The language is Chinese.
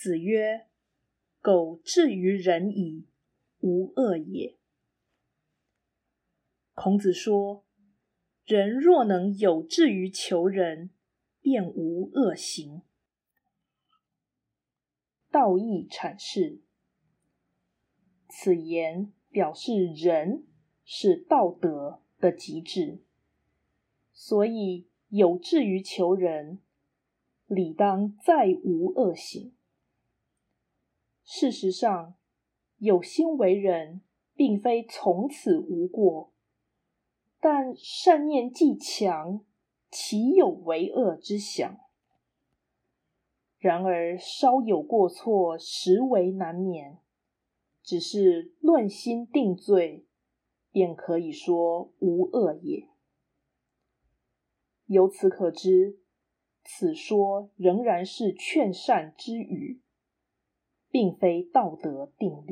子曰：“苟至于仁矣，无恶也。”孔子说：“人若能有志于求仁，便无恶行。”道义阐释，此言表示仁是道德的极致，所以有志于求仁，理当再无恶行。事实上，有心为人，并非从此无过，但善念既强，岂有为恶之想？然而稍有过错，实为难免。只是论心定罪，便可以说无恶也。由此可知，此说仍然是劝善之语，并非道德定